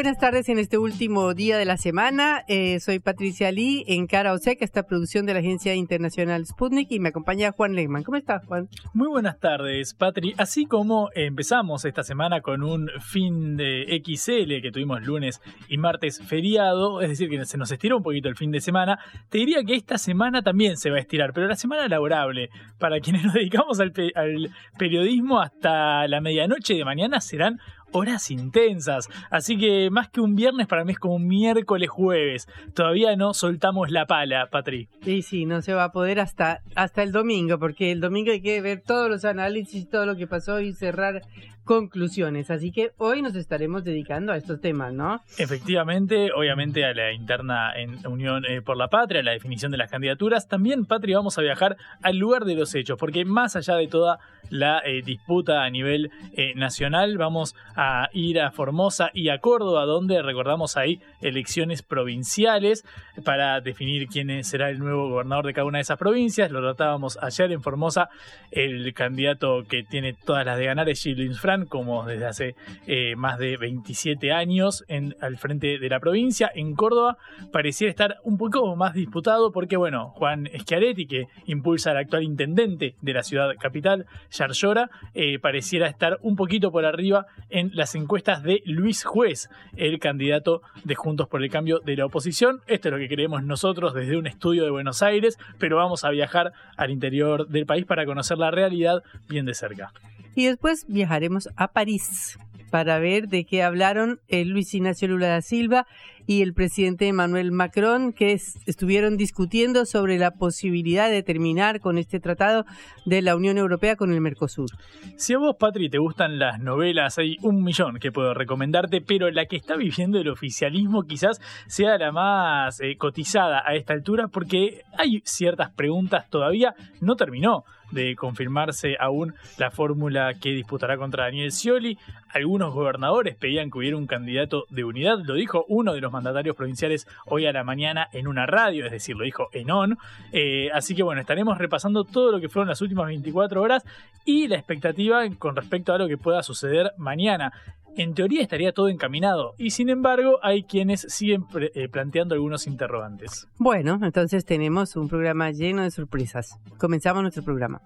Buenas tardes en este último día de la semana. Eh, soy Patricia Lee en Cara Oseca, esta producción de la agencia internacional Sputnik y me acompaña Juan Lehmann. ¿Cómo estás, Juan? Muy buenas tardes, Patri. Así como empezamos esta semana con un fin de XL que tuvimos lunes y martes feriado, es decir, que se nos estiró un poquito el fin de semana, te diría que esta semana también se va a estirar, pero la semana laborable, para quienes nos dedicamos al, al periodismo hasta la medianoche de mañana, serán horas intensas. Así que más que un viernes, para mí es como un miércoles jueves. Todavía no soltamos la pala, Patri. Sí, sí, no se va a poder hasta, hasta el domingo, porque el domingo hay que ver todos los análisis, todo lo que pasó y cerrar conclusiones. Así que hoy nos estaremos dedicando a estos temas, ¿no? Efectivamente, obviamente a la interna en Unión eh, por la Patria, a la definición de las candidaturas. También, Patria, vamos a viajar al lugar de los hechos, porque más allá de toda la eh, disputa a nivel eh, nacional, vamos a ir a Formosa y a Córdoba, donde recordamos ahí elecciones provinciales para definir quién será el nuevo gobernador de cada una de esas provincias. Lo tratábamos ayer en Formosa. El candidato que tiene todas las de ganar es Gilles Como desde hace eh, más de 27 años en, al frente de la provincia. En Córdoba pareciera estar un poco más disputado porque, bueno, Juan Schiaretti, que impulsa al actual intendente de la ciudad capital, Yarlora, eh, pareciera estar un poquito por arriba en las encuestas de Luis Juez, el candidato de Juntos por el Cambio de la oposición. Esto es lo que creemos nosotros desde un estudio de Buenos Aires, pero vamos a viajar al interior del país para conocer la realidad bien de cerca. Y después viajaremos a París para ver de qué hablaron el Luis Ignacio Lula da Silva y el presidente Emmanuel Macron, que estuvieron discutiendo sobre la posibilidad de terminar con este tratado de la Unión Europea con el Mercosur. Si a vos, Patri, te gustan las novelas, hay un millón que puedo recomendarte, pero la que está viviendo el oficialismo quizás sea la más eh, cotizada a esta altura, porque hay ciertas preguntas todavía, no terminó de confirmarse aún la fórmula que disputará contra Daniel Scioli. Algunos gobernadores pedían que hubiera un candidato de unidad, lo dijo uno de los mandatarios provinciales hoy a la mañana en una radio, es decir, lo dijo en on. Eh, así que bueno, estaremos repasando todo lo que fueron las últimas 24 horas y la expectativa con respecto a lo que pueda suceder mañana en teoría estaría todo encaminado y sin embargo hay quienes siguen eh, planteando algunos interrogantes. Bueno, entonces tenemos un programa lleno de sorpresas. Comenzamos nuestro programa.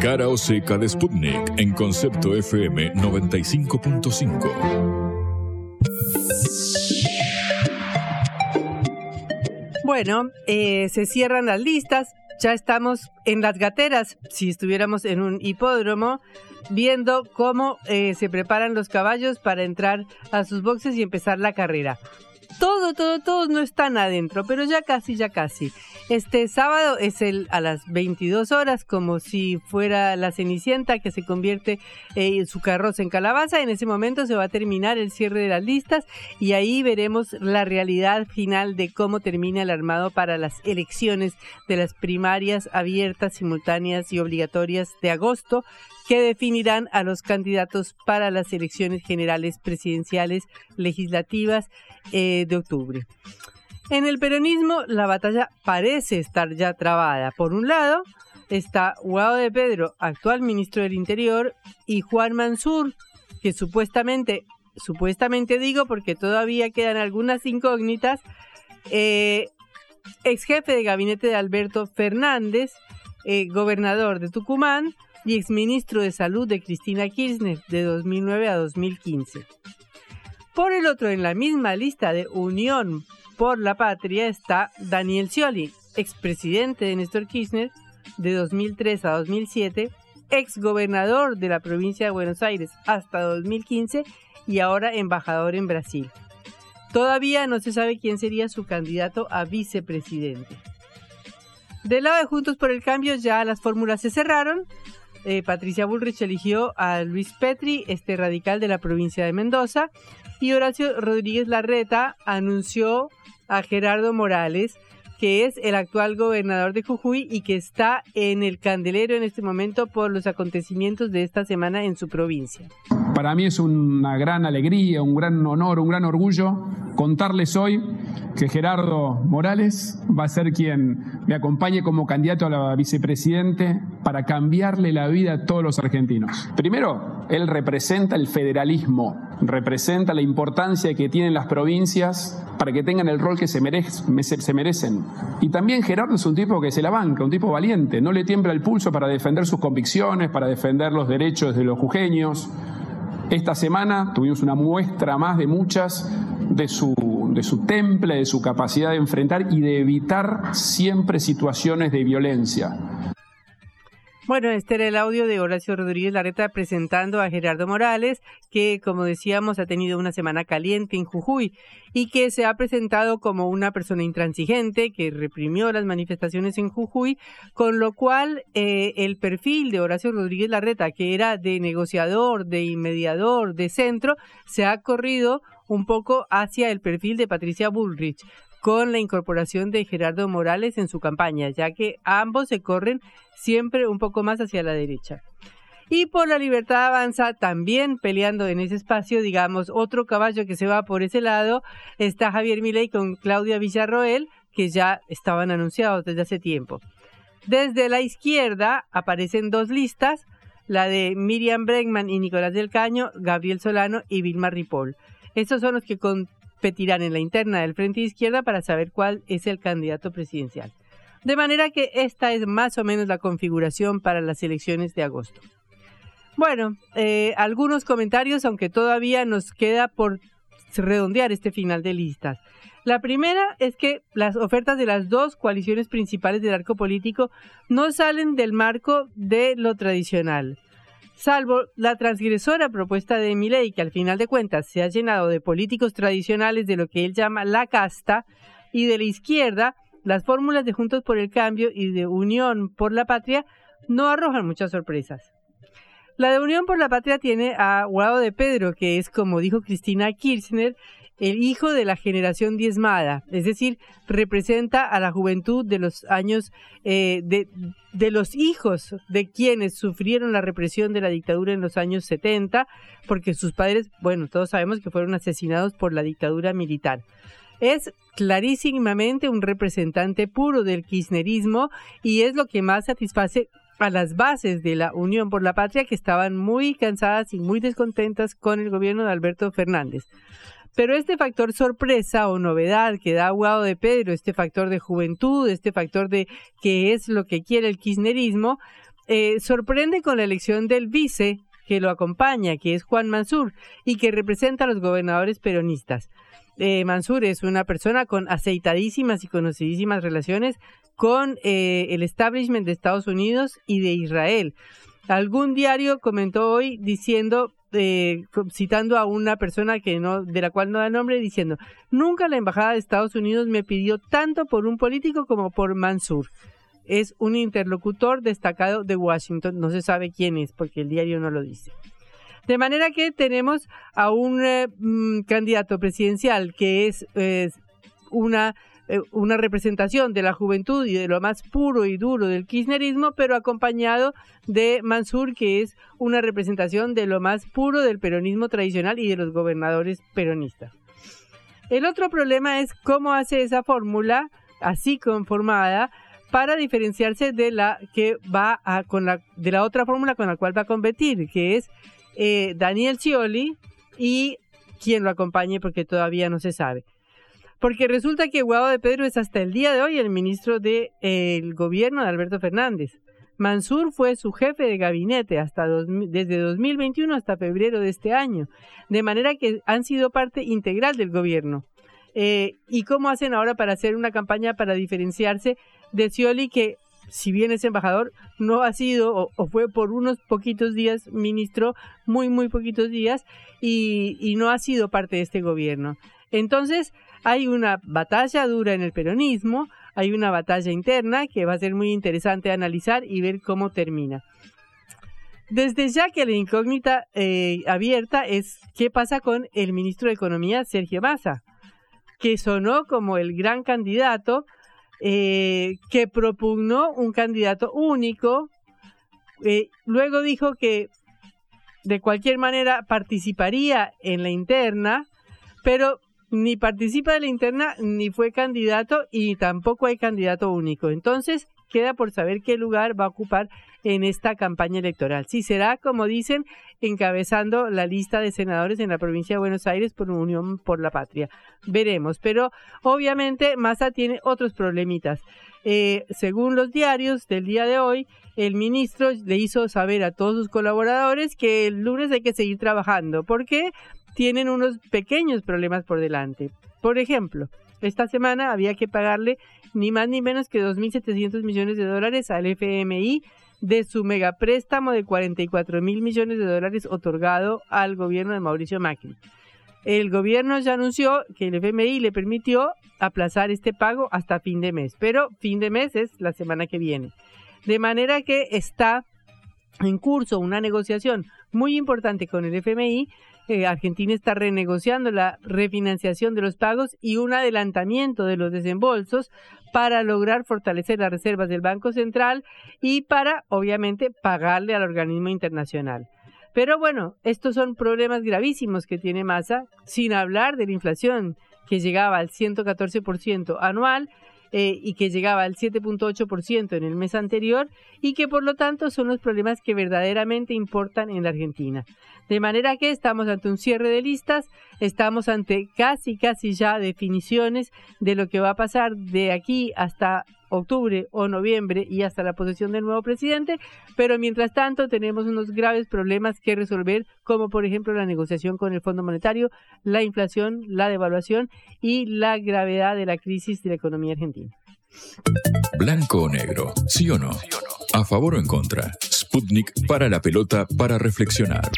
Cara o seca de Sputnik en concepto FM 95.5. Bueno, eh, se cierran las listas. Ya estamos en las gateras. Si estuviéramos en un hipódromo, viendo cómo eh, se preparan los caballos para entrar a sus boxes y empezar la carrera. Todo, todo, todos no están adentro, pero ya casi, ya casi. Este sábado es el a las 22 horas, como si fuera la Cenicienta que se convierte en eh, su carroza en calabaza. En ese momento se va a terminar el cierre de las listas y ahí veremos la realidad final de cómo termina el armado para las elecciones de las primarias abiertas, simultáneas y obligatorias de agosto que definirán a los candidatos para las elecciones generales presidenciales legislativas eh, de octubre. En el peronismo la batalla parece estar ya trabada. Por un lado está Guado de Pedro, actual ministro del Interior, y Juan Mansur, que supuestamente, supuestamente digo porque todavía quedan algunas incógnitas, eh, ex jefe de gabinete de Alberto Fernández, eh, gobernador de Tucumán, y exministro de Salud de Cristina Kirchner de 2009 a 2015. Por el otro, en la misma lista de Unión por la Patria está Daniel Scioli, expresidente de Néstor Kirchner de 2003 a 2007, exgobernador de la provincia de Buenos Aires hasta 2015 y ahora embajador en Brasil. Todavía no se sabe quién sería su candidato a vicepresidente. Del lado de Juntos por el Cambio ya las fórmulas se cerraron. Eh, Patricia Bullrich eligió a Luis Petri, este radical de la provincia de Mendoza, y Horacio Rodríguez Larreta anunció a Gerardo Morales, que es el actual gobernador de Jujuy y que está en el candelero en este momento por los acontecimientos de esta semana en su provincia. Para mí es una gran alegría, un gran honor, un gran orgullo contarles hoy que Gerardo Morales va a ser quien me acompañe como candidato a la vicepresidente para cambiarle la vida a todos los argentinos. Primero, él representa el federalismo, representa la importancia que tienen las provincias para que tengan el rol que se, se merecen. Y también Gerardo es un tipo que se la banca, un tipo valiente, no le tiembla el pulso para defender sus convicciones, para defender los derechos de los jujeños. Esta semana tuvimos una muestra más de muchas de su, de su temple, de su capacidad de enfrentar y de evitar siempre situaciones de violencia. Bueno, este era el audio de Horacio Rodríguez Larreta presentando a Gerardo Morales, que como decíamos ha tenido una semana caliente en Jujuy y que se ha presentado como una persona intransigente que reprimió las manifestaciones en Jujuy, con lo cual eh, el perfil de Horacio Rodríguez Larreta, que era de negociador, de mediador, de centro, se ha corrido un poco hacia el perfil de Patricia Bullrich con la incorporación de Gerardo Morales en su campaña, ya que ambos se corren siempre un poco más hacia la derecha. Y por la libertad avanza, también peleando en ese espacio, digamos, otro caballo que se va por ese lado, está Javier Milei con Claudia Villarroel, que ya estaban anunciados desde hace tiempo. Desde la izquierda aparecen dos listas, la de Miriam Bregman y Nicolás del Caño, Gabriel Solano y Vilma Ripoll. Estos son los que competirán en la interna del Frente Izquierda para saber cuál es el candidato presidencial. De manera que esta es más o menos la configuración para las elecciones de agosto. Bueno, eh, algunos comentarios, aunque todavía nos queda por redondear este final de listas. La primera es que las ofertas de las dos coaliciones principales del arco político no salen del marco de lo tradicional. Salvo la transgresora propuesta de Milei, que al final de cuentas se ha llenado de políticos tradicionales de lo que él llama la casta, y de la izquierda, las fórmulas de Juntos por el Cambio y de Unión por la Patria no arrojan muchas sorpresas. La de Unión por la Patria tiene a Guado de Pedro, que es, como dijo Cristina Kirchner, el hijo de la generación diezmada, es decir, representa a la juventud de los años, eh, de, de, los hijos de quienes sufrieron la represión de la dictadura en los años 70, porque sus padres, bueno, todos sabemos que fueron asesinados por la dictadura militar es clarísimamente un representante puro del kirchnerismo y es lo que más satisface a las bases de la Unión por la Patria que estaban muy cansadas y muy descontentas con el gobierno de Alberto Fernández. Pero este factor sorpresa o novedad que da Guado de Pedro, este factor de juventud, este factor de que es lo que quiere el kirchnerismo, eh, sorprende con la elección del vice que lo acompaña, que es Juan Mansur, y que representa a los gobernadores peronistas. Eh, Mansur es una persona con aceitadísimas y conocidísimas relaciones con eh, el establishment de Estados Unidos y de Israel. Algún diario comentó hoy diciendo, eh, citando a una persona que no, de la cual no da nombre, diciendo, nunca la embajada de Estados Unidos me pidió tanto por un político como por Mansur. Es un interlocutor destacado de Washington, no se sabe quién es porque el diario no lo dice. De manera que tenemos a un eh, mm, candidato presidencial que es una, una representación de la juventud y de lo más puro y duro del kirchnerismo, pero acompañado de Mansur, que es una representación de lo más puro del peronismo tradicional y de los gobernadores peronistas. El otro problema es cómo hace esa fórmula así conformada para diferenciarse de la que va a, con la de la otra fórmula con la cual va a competir, que es eh, Daniel Scioli y quien lo acompañe porque todavía no se sabe. Porque resulta que Guado de Pedro es hasta el día de hoy el ministro del gobierno de Alberto Fernández. Mansur fue su jefe de gabinete hasta desde 2021 hasta febrero de este año, de manera que han sido parte integral del gobierno. Eh, ¿Y cómo hacen ahora para hacer una campaña para diferenciarse de Scioli, que si bien es embajador, no ha sido o, o fue por unos poquitos días ministro, muy, muy poquitos días, y, y no ha sido parte de este gobierno? Entonces, hay una batalla dura en el peronismo, hay una batalla interna que va a ser muy interesante analizar y ver cómo termina. Desde ya que la incógnita eh, abierta es qué pasa con el ministro de Economía, Sergio Massa, que sonó como el gran candidato, eh, que propugnó un candidato único, eh, luego dijo que de cualquier manera participaría en la interna, pero ni participa de la interna, ni fue candidato y tampoco hay candidato único. Entonces, queda por saber qué lugar va a ocupar en esta campaña electoral. Si será, como dicen, encabezando la lista de senadores en la provincia de Buenos Aires por Unión por la Patria. Veremos, pero obviamente Massa tiene otros problemitas. Eh, según los diarios del día de hoy, el ministro le hizo saber a todos sus colaboradores que el lunes hay que seguir trabajando, porque tienen unos pequeños problemas por delante. Por ejemplo, esta semana había que pagarle ni más ni menos que 2.700 millones de dólares al FMI de su megapréstamo de 44 mil millones de dólares otorgado al gobierno de Mauricio Macri. El gobierno ya anunció que el FMI le permitió aplazar este pago hasta fin de mes, pero fin de mes es la semana que viene. De manera que está en curso una negociación muy importante con el FMI Argentina está renegociando la refinanciación de los pagos y un adelantamiento de los desembolsos para lograr fortalecer las reservas del Banco Central y para, obviamente, pagarle al organismo internacional. Pero bueno, estos son problemas gravísimos que tiene Massa, sin hablar de la inflación que llegaba al 114% anual eh, y que llegaba al 7.8% en el mes anterior y que por lo tanto son los problemas que verdaderamente importan en la Argentina. De manera que estamos ante un cierre de listas, estamos ante casi, casi ya definiciones de lo que va a pasar de aquí hasta octubre o noviembre y hasta la posesión del nuevo presidente, pero mientras tanto tenemos unos graves problemas que resolver, como por ejemplo la negociación con el Fondo Monetario, la inflación, la devaluación y la gravedad de la crisis de la economía argentina. Blanco o negro, sí o no. A favor o en contra. Sputnik para la pelota para reflexionar.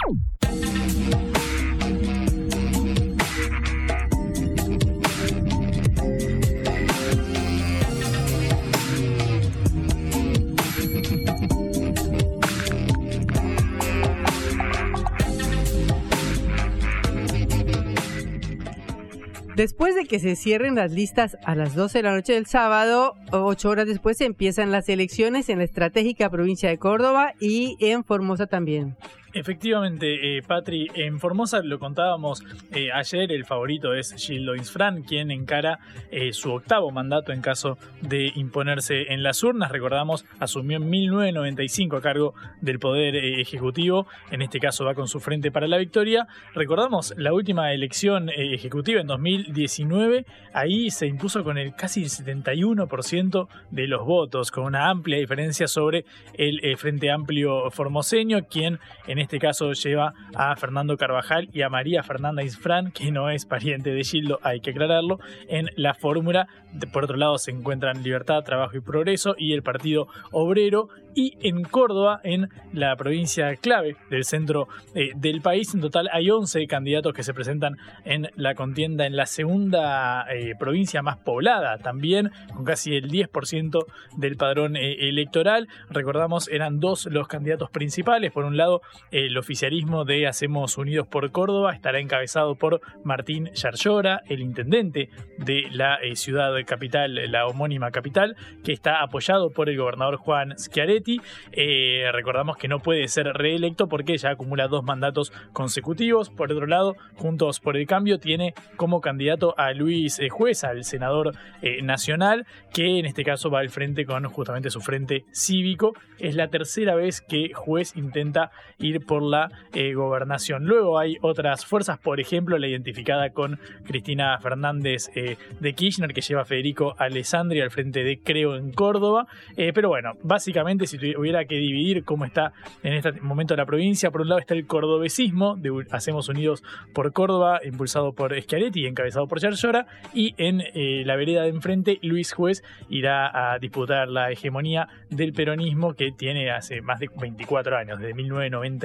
Después de que se cierren las listas a las 12 de la noche del sábado, ocho horas después empiezan las elecciones en la estratégica provincia de Córdoba y en Formosa también. Efectivamente, eh, Patri, en Formosa lo contábamos eh, ayer, el favorito es Gildo Insfran, quien encara eh, su octavo mandato en caso de imponerse en las urnas. Recordamos, asumió en 1995 a cargo del Poder Ejecutivo, en este caso va con su frente para la victoria. Recordamos la última elección ejecutiva en 2019, ahí se impuso con el casi 71% de los votos, con una amplia diferencia sobre el Frente Amplio formoseño, quien en este caso lleva a Fernando Carvajal y a María Fernanda Isfran, que no es pariente de Gildo, hay que aclararlo, en la fórmula. Por otro lado se encuentran Libertad, Trabajo y Progreso y el Partido Obrero. Y en Córdoba, en la provincia clave del centro eh, del país, en total hay 11 candidatos que se presentan en la contienda en la segunda eh, provincia más poblada, también con casi el 10% del padrón eh, electoral. Recordamos, eran dos los candidatos principales. Por un lado, el oficialismo de Hacemos Unidos por Córdoba estará encabezado por Martín Yarlora, el intendente de la eh, ciudad capital, la homónima capital, que está apoyado por el gobernador Juan Schiaretti. Eh, recordamos que no puede ser reelecto porque ya acumula dos mandatos consecutivos. Por otro lado, Juntos por el Cambio tiene como candidato a Luis eh, Jueza, el senador nacional, que en este caso va al frente con justamente su frente cívico. Es la tercera vez que Juez intenta ir por la eh, gobernación. Luego hay otras fuerzas, por ejemplo, la identificada con Cristina Fernández eh, de Kirchner, que lleva a Federico Alessandri al frente de Creo en Córdoba. Eh, pero bueno, básicamente, si tuviera que dividir cómo está en este momento la provincia, por un lado está el cordobesismo de Hacemos Unidos por Córdoba, impulsado por Schiaretti y encabezado por Yarlora, y en la vereda de enfrente, Luis Juez irá a disputar la hegemonía del peronismo que tiene hace más de 24 años, desde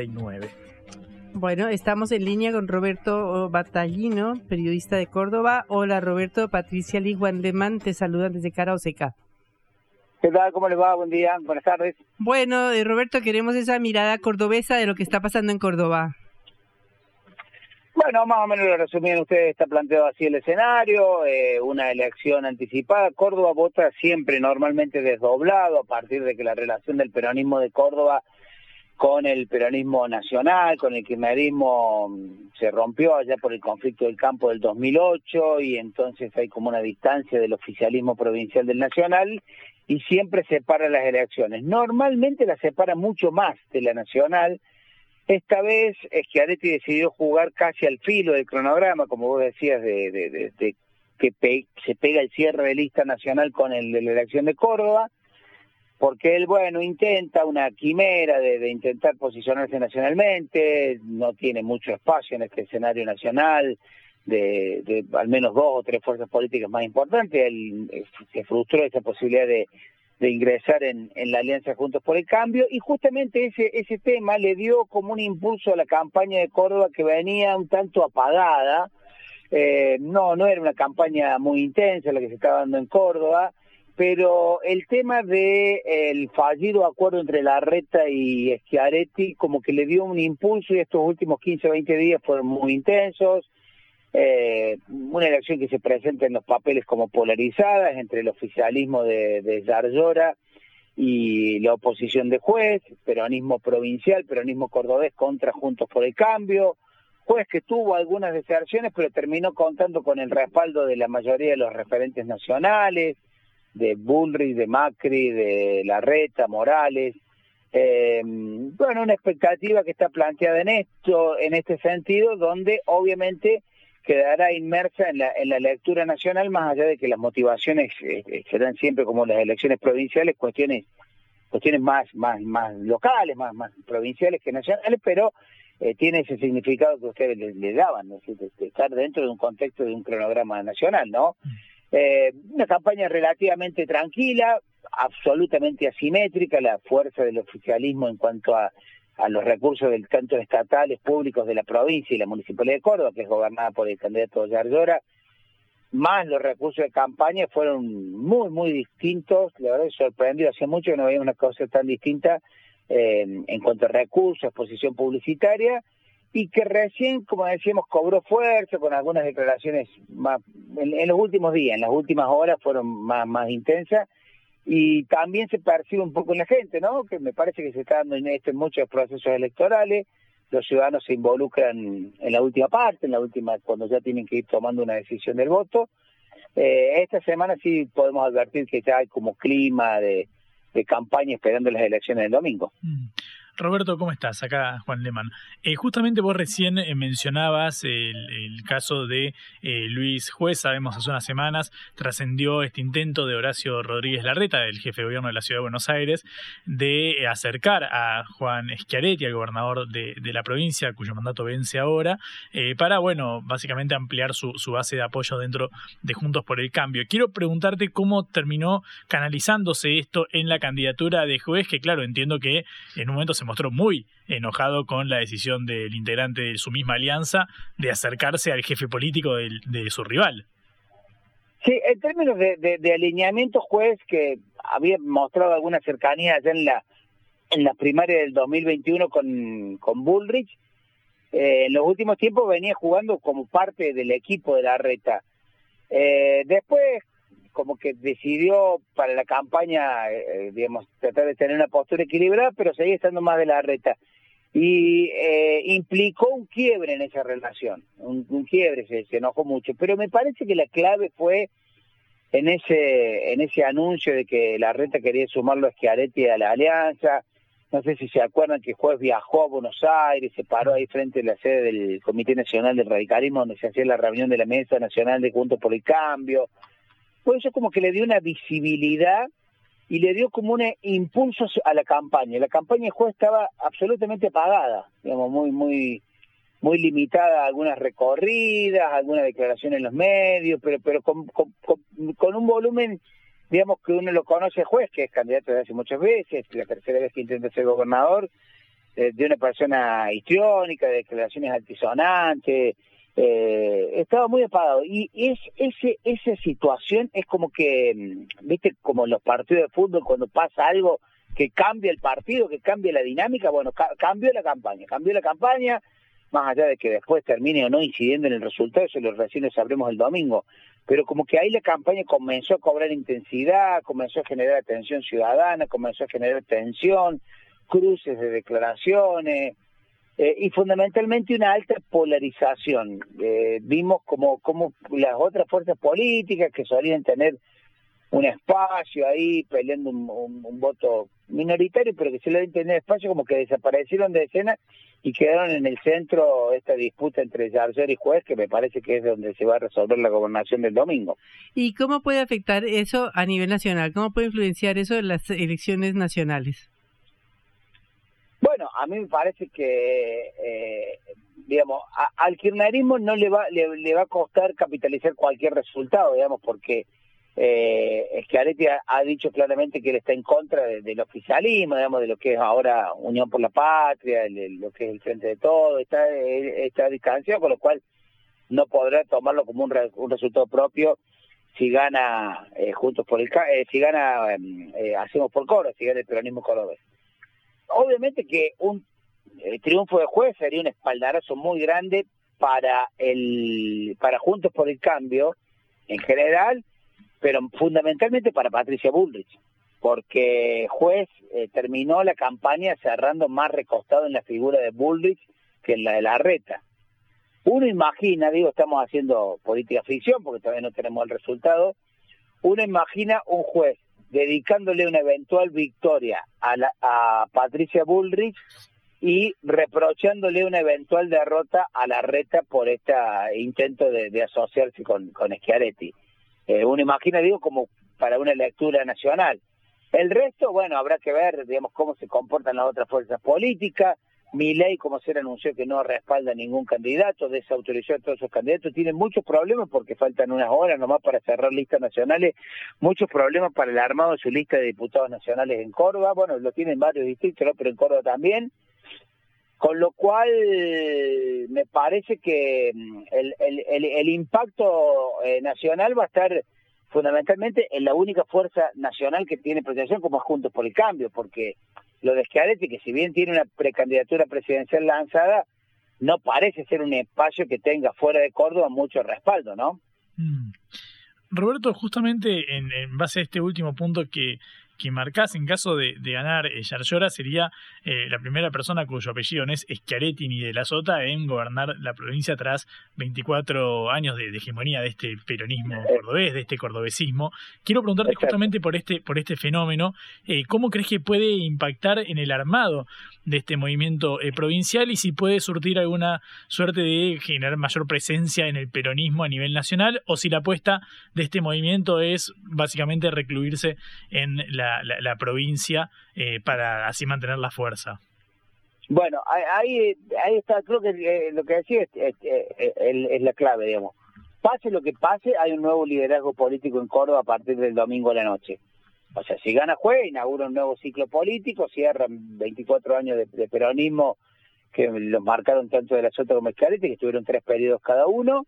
1999. Bueno, estamos en línea con Roberto Batallino, periodista de Córdoba. Hola Roberto, Patricia Liz Wandeman te saludan desde Cara Oseca. ¿Qué tal? ¿Cómo les va? Buen día, buenas tardes. Bueno, eh, Roberto, queremos esa mirada cordobesa de lo que está pasando en Córdoba. Bueno, más o menos lo resumían ustedes, está planteado así el escenario, eh, una elección anticipada. Córdoba vota siempre normalmente desdoblado a partir de que la relación del peronismo de Córdoba con el peronismo nacional, con el kirchnerismo mm, se rompió allá por el conflicto del campo del 2008 y entonces hay como una distancia del oficialismo provincial del nacional y siempre separa las elecciones. Normalmente la separa mucho más de la nacional, esta vez Schiaretti decidió jugar casi al filo del cronograma, como vos decías, de, que se pega el cierre de lista nacional con el de la elección de Córdoba, porque él, bueno, intenta una quimera de, intentar posicionarse nacionalmente, no tiene mucho espacio en este escenario nacional, de, de, al menos dos o tres fuerzas políticas más importantes. Él eh, se frustró esa posibilidad de, ingresar en, en, la Alianza Juntos por el Cambio y justamente ese, ese tema le dio como un impulso a la campaña de Córdoba que venía un tanto apagada. Eh, no, no era una campaña muy intensa la que se estaba dando en Córdoba, pero el tema de el fallido acuerdo entre Larreta y Schiaretti como que le dio un impulso y estos últimos 15 o 20 días fueron muy intensos. Eh, una elección que se presenta en los papeles como polarizada entre el oficialismo de, de Yarlora y la oposición de juez, peronismo provincial, peronismo cordobés contra Juntos por el Cambio, juez que tuvo algunas deserciones pero terminó contando con el respaldo de la mayoría de los referentes nacionales, de Bullrich, de Macri, de Larreta, Morales, eh, bueno, una expectativa que está planteada en esto, en este sentido, donde obviamente quedará inmersa en la, en la lectura nacional, más allá de que las motivaciones eh, serán siempre como las elecciones provinciales, cuestiones cuestiones más más más locales, más más provinciales que nacionales, pero eh, tiene ese significado que ustedes le, daban, es decir, estar dentro de un contexto de un cronograma nacional, ¿no? Una campaña relativamente tranquila, absolutamente asimétrica, la fuerza del oficialismo en cuanto a los recursos del tanto estatales públicos de la provincia y la municipalidad de Córdoba, que es gobernada por el candidato Yarlora, más los recursos de campaña fueron muy, muy distintos. La verdad, sorprendido. Hace mucho que no veía una cosa tan distinta eh, en cuanto a recursos, exposición publicitaria, y que recién, como decíamos, cobró fuerza con algunas declaraciones más, en, los últimos días, en las últimas horas fueron más, más intensas y también se percibe un poco en la gente, ¿no? Que me parece que se está dando en esto en muchos procesos electorales, los ciudadanos se involucran en la última parte, en la última, cuando ya tienen que ir tomando una decisión del voto. Eh, esta semana sí podemos advertir que ya hay como clima de, campaña esperando las elecciones del domingo. Mm. Roberto, ¿cómo estás? Acá Juan Leman. Eh, justamente vos recién eh, mencionabas el, caso de eh, Luis Juez, sabemos hace unas semanas trascendió este intento de Horacio Rodríguez Larreta, el jefe de gobierno de la Ciudad de Buenos Aires, de acercar a Juan Schiaretti, al gobernador de, la provincia, cuyo mandato vence ahora, para, bueno, básicamente ampliar su, su base de apoyo dentro de Juntos por el Cambio. Quiero preguntarte cómo terminó canalizándose esto en la candidatura de Juez, que claro, entiendo que en un momento se mostró muy enojado con la decisión del integrante de su misma alianza de acercarse al jefe político de, su rival. Sí, en términos de, alineamiento, juez que había mostrado alguna cercanía allá en la en la primaria del 2021 con, con Bullrich, eh, en los últimos tiempos venía jugando como parte del equipo de la reta. Eh, después, como que decidió para la campaña, eh, digamos, tratar de tener una postura equilibrada, pero seguía estando más de la reta. Y eh, implicó un quiebre en esa relación, un, quiebre, se, enojó mucho. Pero me parece que la clave fue en ese en ese anuncio de que la reta quería sumarlo a Schiaretti a la alianza, no sé si se acuerdan que juez viajó a Buenos Aires, se paró ahí frente a la sede del Comité Nacional del Radicalismo, donde se hacía la reunión de la Mesa Nacional de Juntos por el Cambio. Pues eso como que le dio una visibilidad y le dio como un impulso a la campaña. La campaña juez estaba absolutamente apagada, digamos, muy, muy, muy limitada a algunas recorridas, algunas declaraciones en los medios, pero, pero con un volumen digamos que uno lo conoce juez, que es candidato desde hace muchas veces, la tercera vez que intenta ser gobernador, eh, de una persona histriónica, de declaraciones altisonantes, eh, estaba muy apagado. Y es ese esa situación es como que, mm, viste, como los partidos de fútbol, cuando pasa algo que cambia el partido, que cambia la dinámica, bueno, cambió la campaña, cambió la campaña, más allá de que después termine o no incidiendo en el resultado, eso lo recién lo sabremos el domingo, pero como que ahí la campaña comenzó a cobrar intensidad, comenzó a generar atención ciudadana, comenzó a generar tensión, cruces de declaraciones eh, y fundamentalmente una alta polarización. Eh, vimos como, como las otras fuerzas políticas que solían tener un espacio ahí peleando un, voto minoritario, pero que se le tener espacio, como que desaparecieron de escena y quedaron en el centro esta disputa entre Yarger y juez, que me parece que es donde se va a resolver la gobernación del domingo. ¿Y cómo puede afectar eso a nivel nacional? ¿Cómo puede influenciar eso en las elecciones nacionales? Bueno, a mí me parece que, eh, digamos, al kirchnerismo no le va, le va a costar capitalizar cualquier resultado, digamos, porque eh, Schiaretti ha, ha, dicho claramente que él está en contra del oficialismo, digamos, de lo que es ahora Unión por la Patria, lo que es el Frente de Todo, está, está distanciado, con lo cual no podrá tomarlo como un, un resultado propio si gana eh, Juntos por el eh, si gana em, eh, Hacemos por Coro, si gana el peronismo cordobés. Obviamente que un triunfo de juez sería un espaldarazo muy grande para el para Juntos por el Cambio en general pero fundamentalmente para Patricia Bullrich, porque juez eh, terminó la campaña cerrando más recostado en la figura de Bullrich que en la de la reta. Uno imagina, digo, estamos haciendo política ficción porque todavía no tenemos el resultado, uno imagina un juez dedicándole una eventual victoria a, la, a Patricia Bullrich y reprochándole una eventual derrota a la reta por este intento de, asociarse con, con Schiaretti eh, uno imagina, digo, como para una lectura nacional. El resto, bueno, habrá que ver, digamos, cómo se comportan las otras fuerzas políticas. Mi ley, como se anunció que no respalda ningún candidato, desautorizó a todos esos candidatos, tiene muchos problemas porque faltan unas horas nomás para cerrar listas nacionales, muchos problemas para el armado de su lista de diputados nacionales en Córdoba, bueno, lo tienen varios distritos, pero en Córdoba también. Con lo cual, me parece que mm, el, el, impacto eh, nacional va a estar fundamentalmente en la única fuerza nacional que tiene protección como Juntos por el Cambio, porque lo de Schiaretti, que si bien tiene una precandidatura presidencial lanzada, no parece ser un espacio que tenga fuera de Córdoba mucho respaldo, ¿no? Mm. Roberto, justamente en, en, base a este último punto que, que marcás en caso de, ganar eh, Yarlora sería eh, la primera persona cuyo apellido no es Schiaretti ni de la Sota en gobernar la provincia tras 24 años de, hegemonía de este peronismo cordobés, de este cordobesismo. Quiero preguntarte justamente por este, por este fenómeno, eh, ¿cómo crees que puede impactar en el armado de este movimiento provincial y si puede surtir alguna suerte de generar mayor presencia en el peronismo a nivel nacional o si la apuesta de este movimiento es básicamente recluirse en la la, provincia eh, para así mantener la fuerza. Bueno, ahí, ahí está, creo que eh, lo que decía es, es, la clave, digamos. Pase lo que pase, hay un nuevo liderazgo político en Córdoba a partir del domingo a la noche. O sea, si gana juez, inaugura un nuevo ciclo político, cierran 24 años de, peronismo que los marcaron tanto de la Sota como Escalete, que estuvieron tres periodos cada uno,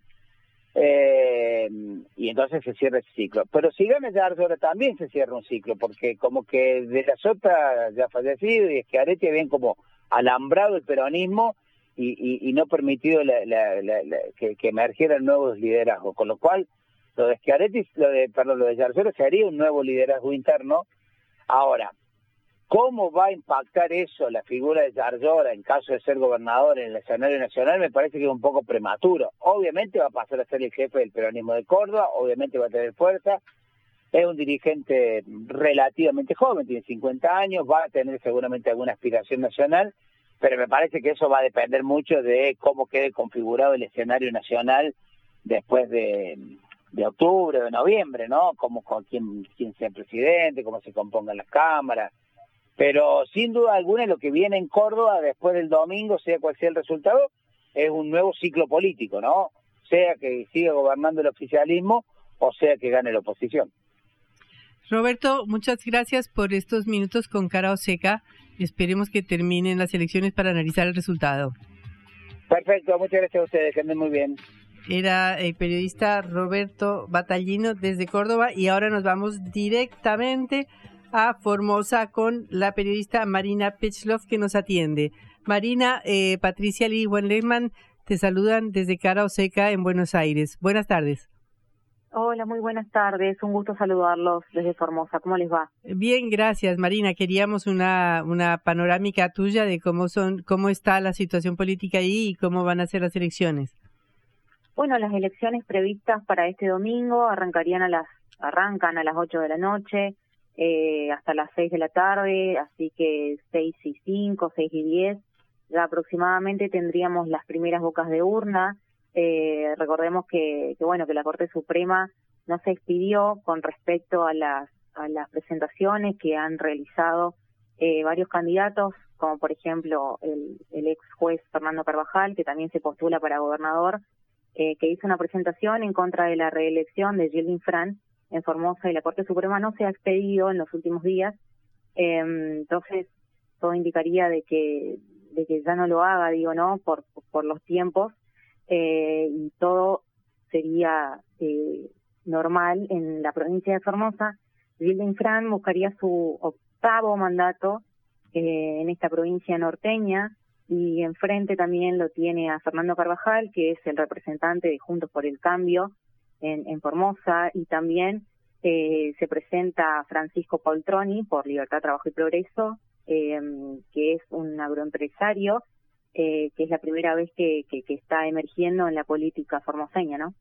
eh, y entonces se cierra ese ciclo. Pero si gana ya ahora también se cierra un ciclo, porque como que de la Sota ya fallecido y Arete habían como alambrado el peronismo y, y, no permitido la, que, que, emergieran nuevos liderazgos, con lo cual lo de Schiaretti, lo de, perdón, lo de Yarcero se haría un nuevo liderazgo interno. Ahora, ¿Cómo va a impactar eso la figura de Yarlora en caso de ser gobernador en el escenario nacional? Me parece que es un poco prematuro. Obviamente va a pasar a ser el jefe del peronismo de Córdoba, obviamente va a tener fuerza, es un dirigente relativamente joven, tiene 50 años, va a tener seguramente alguna aspiración nacional, pero me parece que eso va a depender mucho de cómo quede configurado el escenario nacional después de, de octubre, de noviembre, ¿no? Como con quién, quién sea presidente, cómo se compongan las cámaras. Pero sin duda alguna lo que viene en Córdoba después del domingo, sea cual sea el resultado, es un nuevo ciclo político, ¿no? Sea que siga gobernando el oficialismo o sea que gane la oposición. Roberto, muchas gracias por estos minutos con cara o seca. Esperemos que terminen las elecciones para analizar el resultado. Perfecto, muchas gracias a ustedes, que anden muy bien. Era el periodista Roberto Batallino desde Córdoba y ahora nos vamos directamente a Formosa con la periodista Marina Pechlov que nos atiende. Marina, eh, Patricia Lee Lehmann te saludan desde Cara o Seca en Buenos Aires. Buenas tardes. Hola, muy buenas tardes. Un gusto saludarlos desde Formosa. ¿Cómo les va? Bien, gracias, Marina. Queríamos una, una panorámica tuya de cómo son, cómo está la situación política ahí y cómo van a ser las elecciones. Bueno, las elecciones previstas para este domingo arrancarían a las arrancan a las 8 de la noche eh, hasta las 6 de la tarde, así que 6 y 5, 6 y 10 ya aproximadamente tendríamos las primeras bocas de urna. Eh, recordemos que, que, bueno, que la Corte Suprema no se expidió con respecto a las, a las presentaciones que han realizado eh, varios candidatos, como por ejemplo el, el ex juez Fernando Carvajal, que también se postula para gobernador, eh, que hizo una presentación en contra de la reelección de Gilding Fran en Formosa y la Corte Suprema no se ha expedido en los últimos días. Eh, entonces, todo indicaría de que, de que ya no lo haga, digo, ¿no? Por, por los tiempos eh, y todo sería eh, normal en la provincia de Formosa. Gilden Fran buscaría su octavo mandato eh, en esta provincia norteña y enfrente también lo tiene a Fernando Carvajal, que es el representante de Juntos por el Cambio en, en Formosa, y también eh, se presenta Francisco Poltroni por Libertad, Trabajo y Progreso, eh, que es un agroempresario eh, que es la primera vez que, que, que, está emergiendo en la política formoseña, ¿no?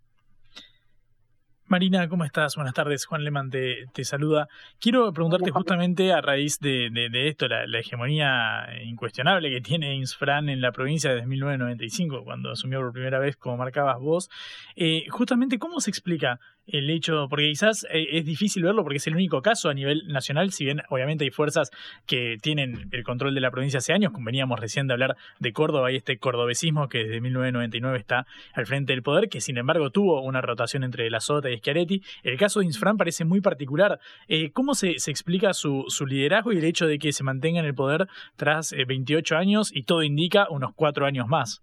Marina, ¿cómo estás? Buenas tardes. Juan Leman te, te saluda. Quiero preguntarte justamente a raíz de, de, de esto, la, la, hegemonía incuestionable que tiene Insfran en la provincia desde 1995, cuando asumió por primera vez, como marcabas vos. Eh, justamente, ¿cómo se explica el hecho, porque quizás eh, es difícil verlo porque es el único caso a nivel nacional, si bien obviamente hay fuerzas que tienen el control de la provincia hace años, veníamos recién de hablar de Córdoba y este cordobesismo que desde 1999 está al frente del poder, que sin embargo tuvo una rotación entre La Sota y Schiaretti. El caso de Insfran parece muy particular. Eh, ¿Cómo se, se, explica su, su, liderazgo y el hecho de que se mantenga en el poder tras eh, 28 años y todo indica unos cuatro años más?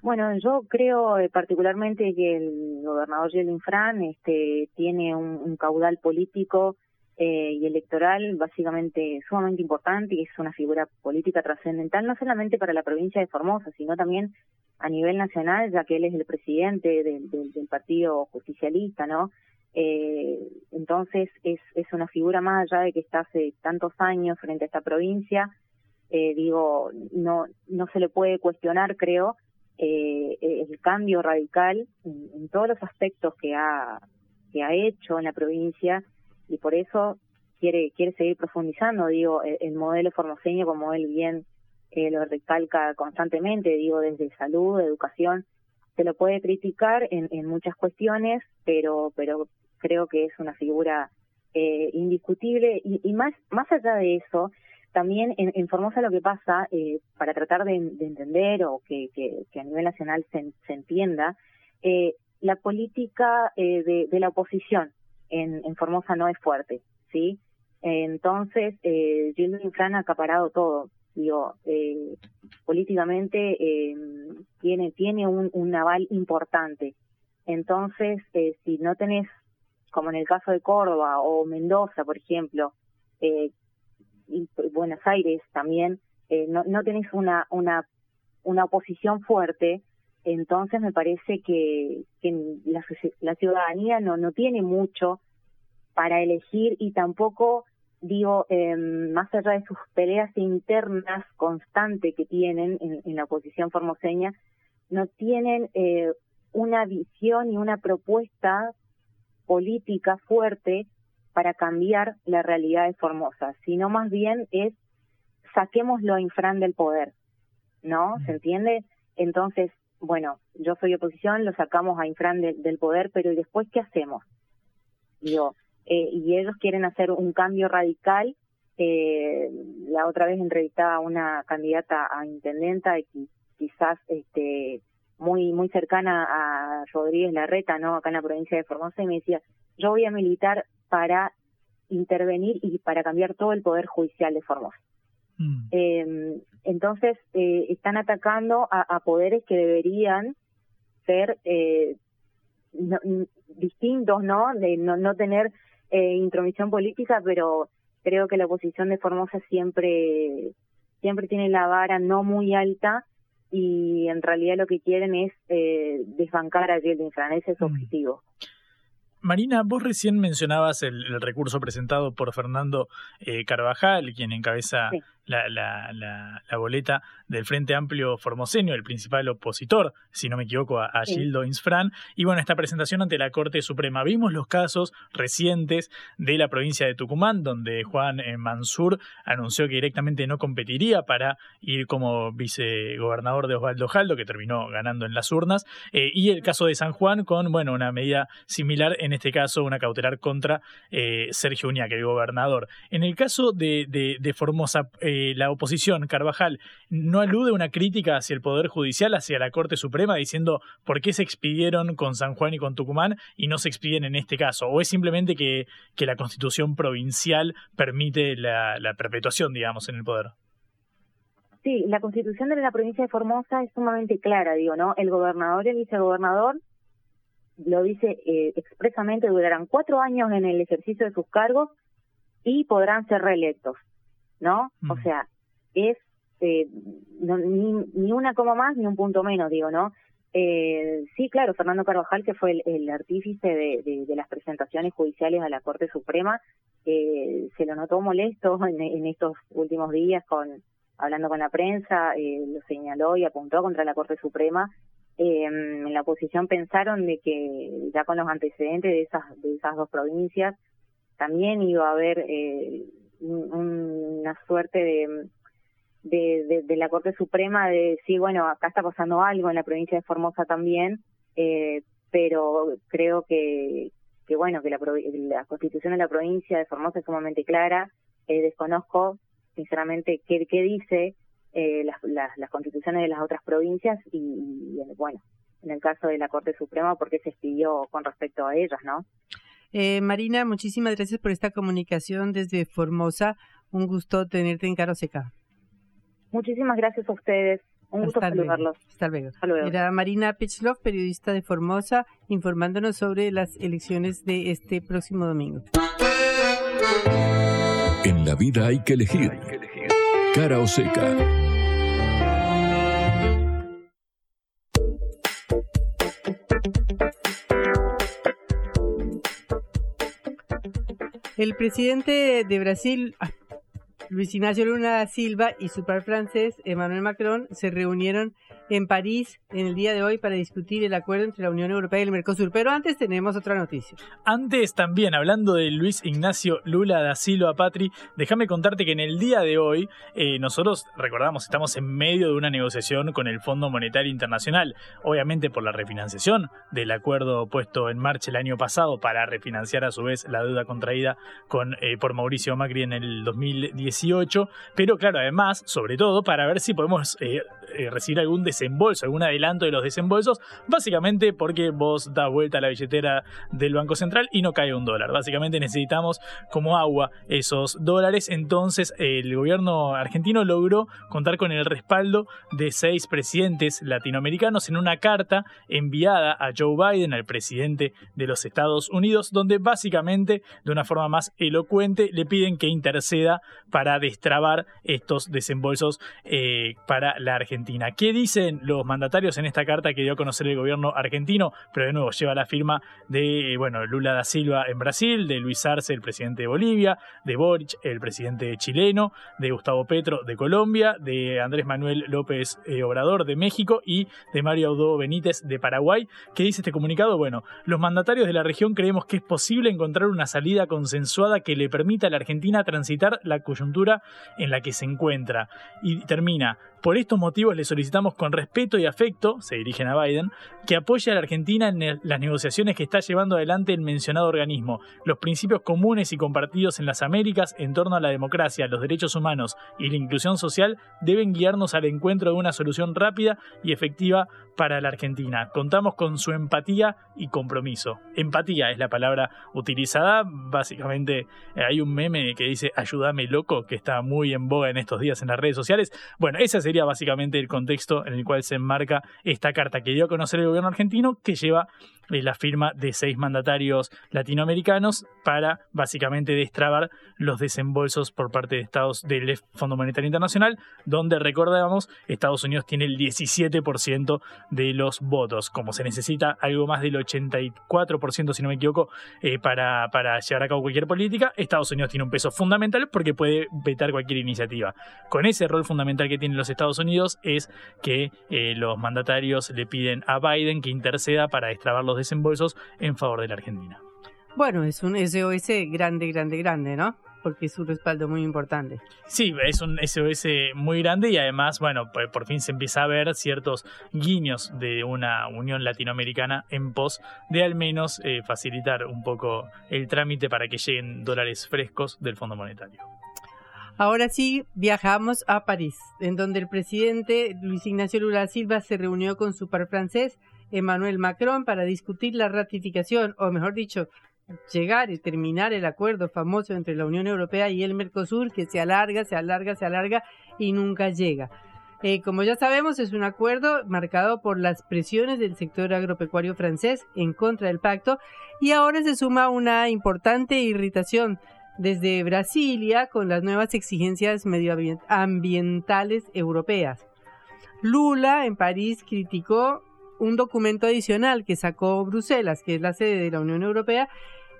Bueno, yo creo eh, particularmente que el gobernador Yelin Fran este, tiene un caudal político eh, y electoral básicamente sumamente importante y es una figura política trascendental no solamente para la provincia de Formosa, sino también a nivel nacional, ya que él es el presidente del, Partido Justicialista, ¿no? Eh, entonces es, es una figura más allá de que está hace tantos años frente a esta provincia, eh, digo, no, no se le puede cuestionar, creo, eh, el cambio radical en, en, todos los aspectos que ha que ha hecho en la provincia y por eso quiere quiere seguir profundizando digo el, el modelo formoseño como él bien eh, lo recalca constantemente digo desde salud educación se lo puede criticar en, en muchas cuestiones pero pero creo que es una figura eh, indiscutible. Y, y más más allá de eso también en, en, Formosa lo que pasa, eh, para tratar de, de entender o que, que, que, a nivel nacional se, se entienda, eh, la política eh, de, de, la oposición en, en, Formosa no es fuerte, ¿sí? Entonces, eh, Gildo Fran ha acaparado todo. Digo, eh, políticamente eh, tiene, tiene un, un aval importante. Entonces, eh, si no tenés, como en el caso de Córdoba o Mendoza, por ejemplo, eh, y Buenos Aires también, eh, no, no tenés una, una, una oposición fuerte, entonces me parece que, que la, la ciudadanía no, no tiene mucho para elegir y tampoco, digo, eh, más allá de sus peleas internas constantes que tienen en, en la oposición formoseña, no tienen eh, una visión y una propuesta política fuerte para cambiar la realidad de Formosa, sino más bien es saquémoslo a Infran del poder, ¿no? ¿Se entiende? Entonces, bueno, yo soy oposición, lo sacamos a Infran del poder, pero ¿y después qué hacemos? Digo, eh, y ellos quieren hacer un cambio radical. Eh, la otra vez entrevistaba a una candidata a intendenta quizás este muy muy cercana a Rodríguez Larreta, ¿no? Acá en la provincia de Formosa y me decía, "Yo voy a militar para intervenir y para cambiar todo el poder judicial de Formosa." Mm. Eh, entonces, eh, están atacando a, poderes que deberían ser eh, distintos, ¿no? De no, no tener eh, intromisión política, pero creo que la oposición de Formosa siempre, siempre tiene la vara no muy alta y en realidad lo que quieren es eh, desbancar a Yeltsin Fran, ese es su mm. objetivo. Marina, vos recién mencionabas el, recurso presentado por Fernando eh, Carvajal, quien encabeza la, la, la, boleta del Frente Amplio Formoseño, el principal opositor, si no me equivoco, a, Gildo Insfran. Y bueno, esta presentación ante la Corte Suprema. Vimos los casos recientes de la provincia de Tucumán, donde Juan eh, Mansur anunció que directamente no competiría para ir como vicegobernador de Osvaldo Jaldo, que terminó ganando en las urnas. Eh, y el caso de San Juan, con bueno, una medida similar, en este caso, una cautelar contra eh, Sergio Uñaque, el gobernador. En el caso de, de, Formosa, la oposición, Carvajal, no alude una crítica hacia el Poder Judicial, hacia la Corte Suprema, diciendo por qué se expidieron con San Juan y con Tucumán y no se expiden en este caso? ¿O es simplemente que, la Constitución provincial permite la, perpetuación, digamos, en el poder? Sí, la constitución de la provincia de Formosa es sumamente clara, digo, ¿no? El gobernador y el vicegobernador lo dice eh, expresamente, durarán cuatro años en el ejercicio de sus cargos y podrán ser reelectos. ¿No? O sea, es eh, ni, ni una coma más ni un punto menos, digo, ¿no? Eh, sí, claro, Fernando Carvajal, que fue el, artífice de, de, las presentaciones judiciales a la Corte Suprema, eh, se lo notó molesto en, en, estos últimos días con hablando con la prensa, eh, lo señaló y apuntó contra la Corte Suprema. Eh, en la oposición pensaron de que ya con los antecedentes de esas, de esas dos provincias también iba a haber eh, una suerte de, de, la Corte Suprema de decir, bueno, acá está pasando algo en la provincia de Formosa también, eh, pero creo que, que bueno, que la, la constitución de la provincia de Formosa es sumamente clara, eh, desconozco sinceramente qué, qué dice eh, las, las, constituciones de las otras provincias y, bueno, en el caso de la Corte Suprema, por qué se expidió con respecto a ellas, ¿no? Eh, Marina, muchísimas gracias por esta comunicación desde Formosa. Un gusto tenerte en Caro Seca. Muchísimas gracias a ustedes. Un gusto saludarlos. Hasta luego. Era Marina Pichloff, periodista de Formosa, informándonos sobre las elecciones de este próximo domingo. En la vida hay que elegir. Cara o seca. El presidente de Brasil, ah, Luis Ignacio Luna da Silva, y su par francés, Emmanuel Macron, se reunieron en París en el día de hoy para discutir el acuerdo entre la Unión Europea y el Mercosur. Pero antes tenemos otra noticia. Antes también, hablando de Luis Ignacio Lula da Silva Patri, déjame contarte que en el día de hoy eh, nosotros, recordamos, estamos en medio de una negociación con el Fondo Monetario Internacional, obviamente por la refinanciación del acuerdo puesto en marcha el año pasado para refinanciar a su vez la deuda contraída con, eh, por Mauricio Macri en el 2018, pero claro, además, sobre todo, para ver si podemos eh, recibir algún desembolso, algún adelanto de los desembolsos, básicamente porque vos das vuelta a la billetera del Banco Central y no cae un dólar. Básicamente necesitamos como agua esos dólares. Entonces el gobierno argentino logró contar con el respaldo de seis presidentes latinoamericanos en una carta enviada a Joe Biden, al presidente de los Estados Unidos, donde básicamente de una forma más elocuente le piden que interceda para destrabar estos desembolsos eh, para la Argentina. ¿Qué dice los mandatarios en esta carta que dio a conocer el gobierno argentino, pero de nuevo lleva la firma de bueno, Lula da Silva en Brasil, de Luis Arce, el presidente de Bolivia, de Boric, el presidente chileno, de Gustavo Petro de Colombia, de Andrés Manuel López eh, Obrador de México y de Mario Audó Benítez de Paraguay. ¿Qué dice este comunicado? Bueno, los mandatarios de la región creemos que es posible encontrar una salida consensuada que le permita a la Argentina transitar la coyuntura en la que se encuentra. Y termina, por estos motivos le solicitamos con respeto y afecto, se dirigen a Biden, que apoye a la Argentina en las negociaciones que está llevando adelante el mencionado organismo. Los principios comunes y compartidos en las Américas en torno a la democracia, los derechos humanos y la inclusión social deben guiarnos al encuentro de una solución rápida y efectiva para la Argentina. Contamos con su empatía y compromiso. Empatía es la palabra utilizada. Básicamente eh, hay un meme que dice ayúdame loco, que está muy en boga en estos días en las redes sociales. Bueno, ese sería básicamente el contexto en el cual se enmarca esta carta que dio a conocer el gobierno argentino, que lleva la firma de seis mandatarios latinoamericanos para básicamente destrabar los desembolsos por parte de Estados del Fondo Monetario Internacional, donde recordamos Estados Unidos tiene el 17% de los votos, como se necesita algo más del 84%, si no me equivoco, eh, para, para llevar a cabo cualquier política, Estados Unidos tiene un peso fundamental porque puede vetar cualquier iniciativa. Con ese rol fundamental que tienen los Estados Unidos es que eh, los mandatarios le piden a Biden que interceda para destrabar los desembolsos en favor de la Argentina. Bueno, es un SOS grande, grande, grande, ¿no? Porque es un respaldo muy importante. Sí, es un SOS muy grande y además, bueno, por fin se empieza a ver ciertos guiños de una unión latinoamericana en pos de al menos eh, facilitar un poco el trámite para que lleguen dólares frescos del Fondo Monetario. Ahora sí, viajamos a París, en donde el presidente Luis Ignacio Lula Silva se reunió con su par francés Emmanuel Macron para discutir la ratificación, o mejor dicho, llegar y terminar el acuerdo famoso entre la Unión Europea y el Mercosur, que se alarga, se alarga, se alarga y nunca llega. Eh, como ya sabemos, es un acuerdo marcado por las presiones del sector agropecuario francés en contra del pacto y ahora se suma una importante irritación desde Brasilia con las nuevas exigencias medioambientales europeas. Lula en París criticó un documento adicional que sacó Bruselas, que es la sede de la Unión Europea,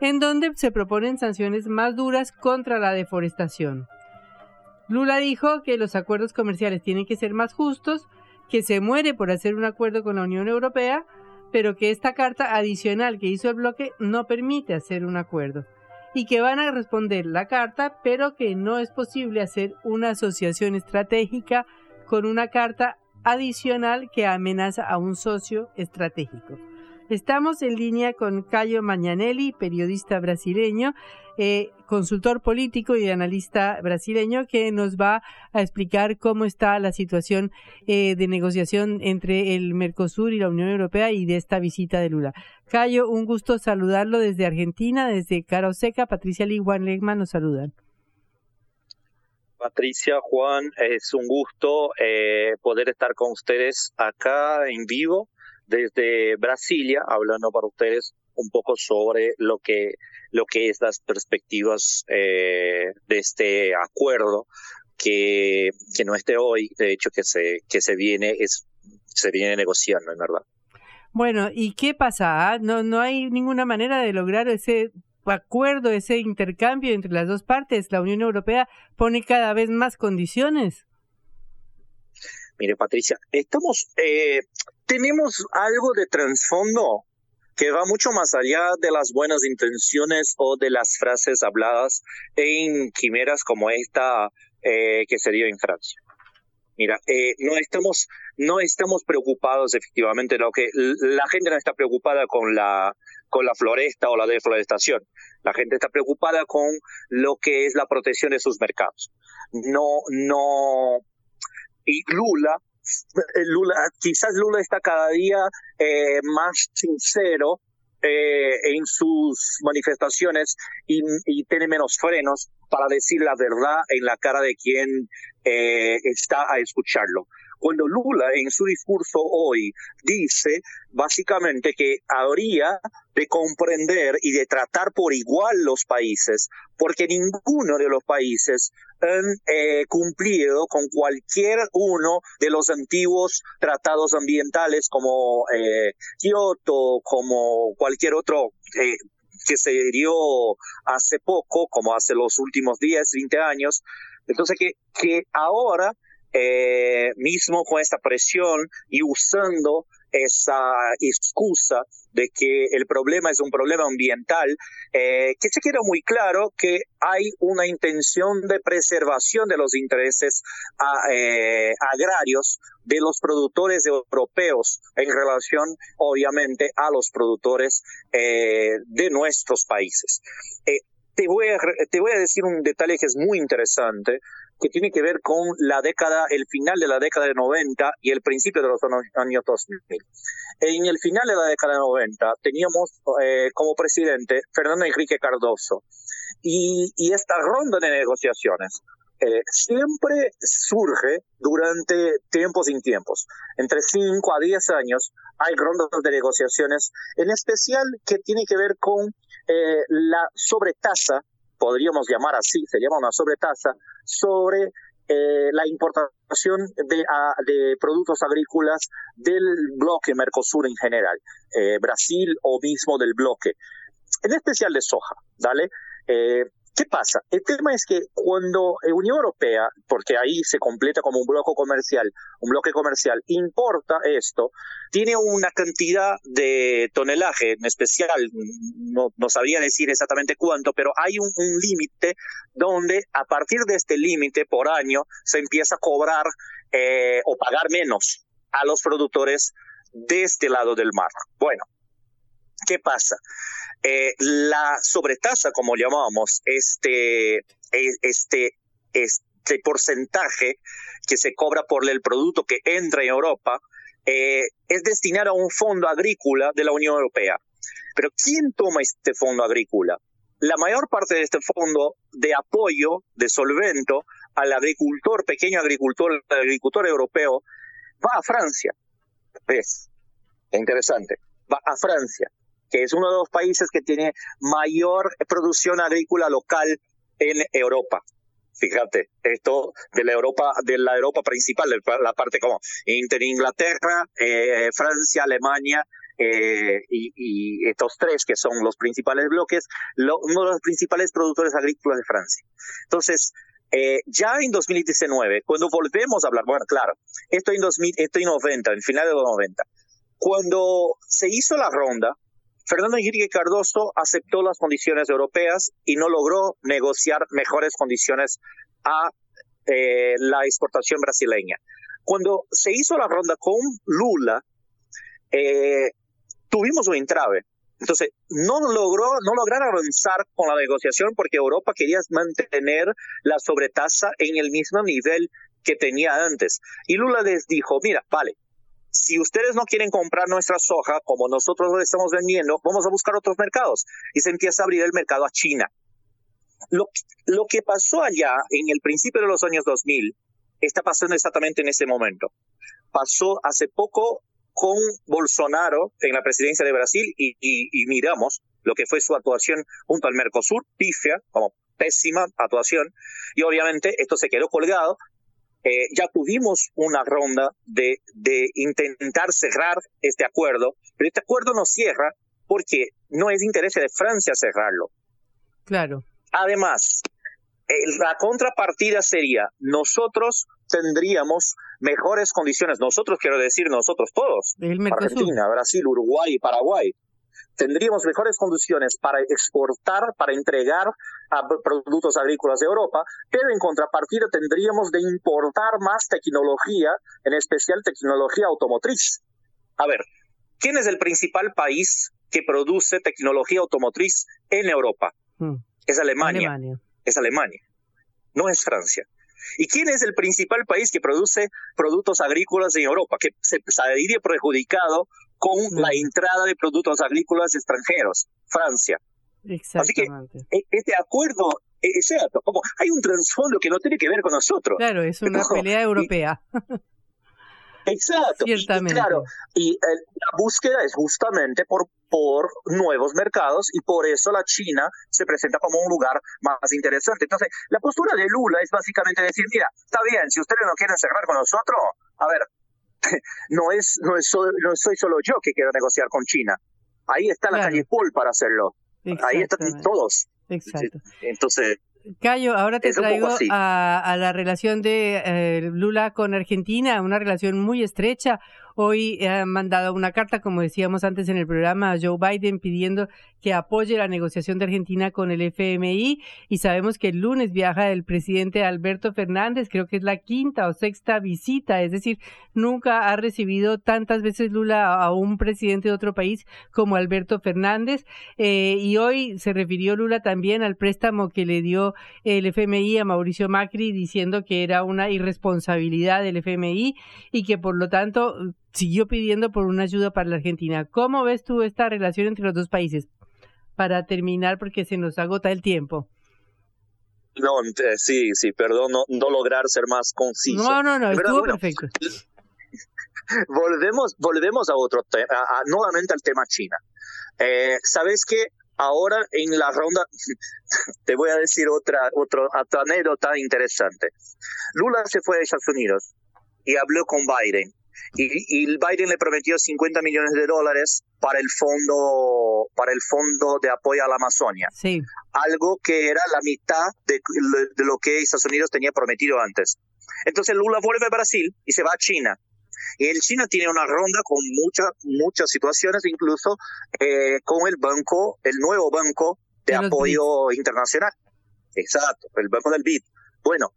en donde se proponen sanciones más duras contra la deforestación. Lula dijo que los acuerdos comerciales tienen que ser más justos, que se muere por hacer un acuerdo con la Unión Europea, pero que esta carta adicional que hizo el bloque no permite hacer un acuerdo y que van a responder la carta, pero que no es posible hacer una asociación estratégica con una carta adicional que amenaza a un socio estratégico. Estamos en línea con Cayo Mañanelli, periodista brasileño, eh, consultor político y analista brasileño, que nos va a explicar cómo está la situación eh, de negociación entre el Mercosur y la Unión Europea y de esta visita de Lula. Cayo, un gusto saludarlo desde Argentina, desde Caro Seca. Patricia Lee Juan Legman nos saludan. Patricia, Juan, es un gusto eh, poder estar con ustedes acá en vivo desde Brasilia, hablando para ustedes un poco sobre lo que lo que es las perspectivas eh, de este acuerdo que, que no esté hoy, de hecho que se que se viene es se viene negociando, en verdad. Bueno, ¿y qué pasa? Ah, no no hay ninguna manera de lograr ese acuerdo, ese intercambio entre las dos partes, la Unión Europea pone cada vez más condiciones. Mire, Patricia, estamos, eh, tenemos algo de trasfondo que va mucho más allá de las buenas intenciones o de las frases habladas en quimeras como esta eh, que se dio en Francia. Mira, eh, no estamos no estamos preocupados efectivamente lo que la gente no está preocupada con la con la floresta o la deforestación. La gente está preocupada con lo que es la protección de sus mercados. No, no. Y Lula, Lula quizás Lula está cada día eh, más sincero eh, en sus manifestaciones y, y, tiene menos frenos para decir la verdad en la cara de quien eh, está a escucharlo. Cuando Lula en su discurso hoy dice básicamente que habría de comprender y de tratar por igual los países, porque ninguno de los países han eh, cumplido con cualquier uno de los antiguos tratados ambientales como eh, Kioto, como cualquier otro eh, que se dio hace poco, como hace los últimos 10, 20 años. Entonces, que, que ahora, eh, mismo con esta presión y usando esa excusa de que el problema es un problema ambiental, eh, que se queda muy claro que hay una intención de preservación de los intereses a, eh, agrarios de los productores europeos en relación, obviamente, a los productores eh, de nuestros países. Te, voy a, te voy a decir un detalle que es muy interesante que tiene que ver con la década, el final de la década de 90 y el principio de los años 2000. En el final de la década de 90 teníamos eh, como presidente Fernando Enrique Cardoso y, y esta ronda de negociaciones eh, siempre surge durante tiempos sin tiempos. Entre 5 a 10 años hay rondas de negociaciones, en especial que tiene que ver con eh, la sobretasa podríamos llamar así, se llama una sobretasa, sobre eh, la importación de, a, de, productos agrícolas del bloque Mercosur en general, eh, Brasil o mismo del bloque, en especial de soja, ¿vale? Eh, ¿Qué pasa? El tema es que cuando la Unión Europea, porque ahí se completa como un bloque comercial, un bloque comercial, importa esto, tiene una cantidad de tonelaje en especial, no, no sabría decir exactamente cuánto, pero hay un, un límite donde a partir de este límite por año se empieza a cobrar eh, o pagar menos a los productores de este lado del mar. Bueno, ¿qué pasa? Eh, la sobretasa, como llamamos, este, este, este porcentaje que se cobra por el producto que entra en Europa, eh, es destinado a un fondo agrícola de la Unión Europea. Pero ¿quién toma este fondo agrícola? La mayor parte de este fondo de apoyo, de solvento al agricultor, pequeño agricultor, agricultor europeo, va a Francia. ¿Ves? Interesante. Va a Francia que es uno de los países que tiene mayor producción agrícola local en Europa. Fíjate, esto de la Europa, de la Europa principal, la parte como entre Inglaterra, eh, Francia, Alemania, eh, y, y, estos tres que son los principales bloques, lo, uno de los principales productores agrícolas de Francia. Entonces, eh, ya en 2019, cuando volvemos a hablar, bueno, claro, esto en, 2000, esto en 90, en final de los 90, cuando se hizo la ronda, Fernando Enrique Cardoso aceptó las condiciones europeas y no logró negociar mejores condiciones a eh, la exportación brasileña. Cuando se hizo la ronda con Lula, eh, tuvimos un entrave. Entonces, no logró, no lograron avanzar con la negociación porque Europa quería mantener la sobretasa en el mismo nivel que tenía antes. Y Lula les dijo, mira, vale, si ustedes no quieren comprar nuestra soja como nosotros lo estamos vendiendo, vamos a buscar otros mercados. Y se empieza a abrir el mercado a China. Lo, que pasó allá en el principio de los años 2000 está pasando exactamente en ese momento. Pasó hace poco con Bolsonaro en la presidencia de Brasil y miramos lo que fue su actuación junto al Mercosur, pifia, como pésima actuación, y obviamente esto se quedó colgado eh, ya tuvimos una ronda de, de intentar cerrar este acuerdo, pero este acuerdo no cierra porque no es interés de Francia cerrarlo. Claro. Además, la contrapartida sería, nosotros tendríamos mejores condiciones, nosotros quiero decir nosotros todos, Argentina, Brasil, Uruguay y Paraguay, tendríamos mejores condiciones para exportar, para entregar a productos agrícolas de Europa, pero en contrapartida tendríamos de importar más tecnología, en especial tecnología automotriz. A ver, ¿quién es el principal país que produce tecnología automotriz en Europa? Hmm. Es Alemania. Alemania. Es Alemania. No es Francia. ¿Y quién es el principal país que produce productos agrícolas en Europa? Que se saliría perjudicado con la entrada de productos agrícolas extranjeros, Francia. Así que e, este acuerdo es cierto, como hay un trasfondo que no tiene que ver con nosotros. Claro, es una pelea europea. Exacto. Ciertamente. Y claro, y eh, la búsqueda es justamente por, por nuevos mercados y por eso la China se presenta como un lugar más interesante. Entonces, la postura de Lula es básicamente decir, mira, está bien, si ustedes no quieren cerrar con nosotros, a ver, no es, no es no soy solo yo que quiero negociar con China. Ahí está la calle Paul para hacerlo. Ahí están todos. Exacto. Entonces, Cayo, ahora te traigo a, a la relación de eh, Lula con Argentina, una relación muy estrecha. Hoy han mandado una carta, como decíamos antes en el programa, a Joe Biden pidiendo que apoye la negociación de Argentina con el FMI y sabemos que el lunes viaja el presidente Alberto Fernández, creo que es la quinta o sexta visita, es decir, nunca ha recibido tantas veces Lula a un presidente de otro país como Alberto Fernández. Eh, y hoy se refirió Lula también al préstamo que le dio el FMI a Mauricio Macri diciendo que era una irresponsabilidad del FMI y que por lo tanto siguió pidiendo por una ayuda para la Argentina. ¿Cómo ves tú esta relación entre los dos países? Para terminar, porque se nos agota el tiempo. no, eh, sí, sí, perdón no, no lograr ser más conciso. No, no, no, estuvo bueno, perfecto. volvemos, volvemos a otro tema, nuevamente al tema China. Eh, ¿Sabes qué? Ahora en la ronda, te voy a decir otra, otro, otra anécdota interesante. Lula se fue a Estados Unidos y habló con Biden. Y, y Biden le prometió 50 millones de dólares para el fondo, para el fondo de apoyo a la Amazonia. Sí. Algo que era la mitad de, de lo que Estados Unidos tenía prometido antes. Entonces Lula vuelve a Brasil y se va a China. Y el China tiene una ronda con muchas, muchas situaciones, incluso eh, con el banco, el nuevo banco de, apoyo internacional. Exacto, el banco del BID. Bueno,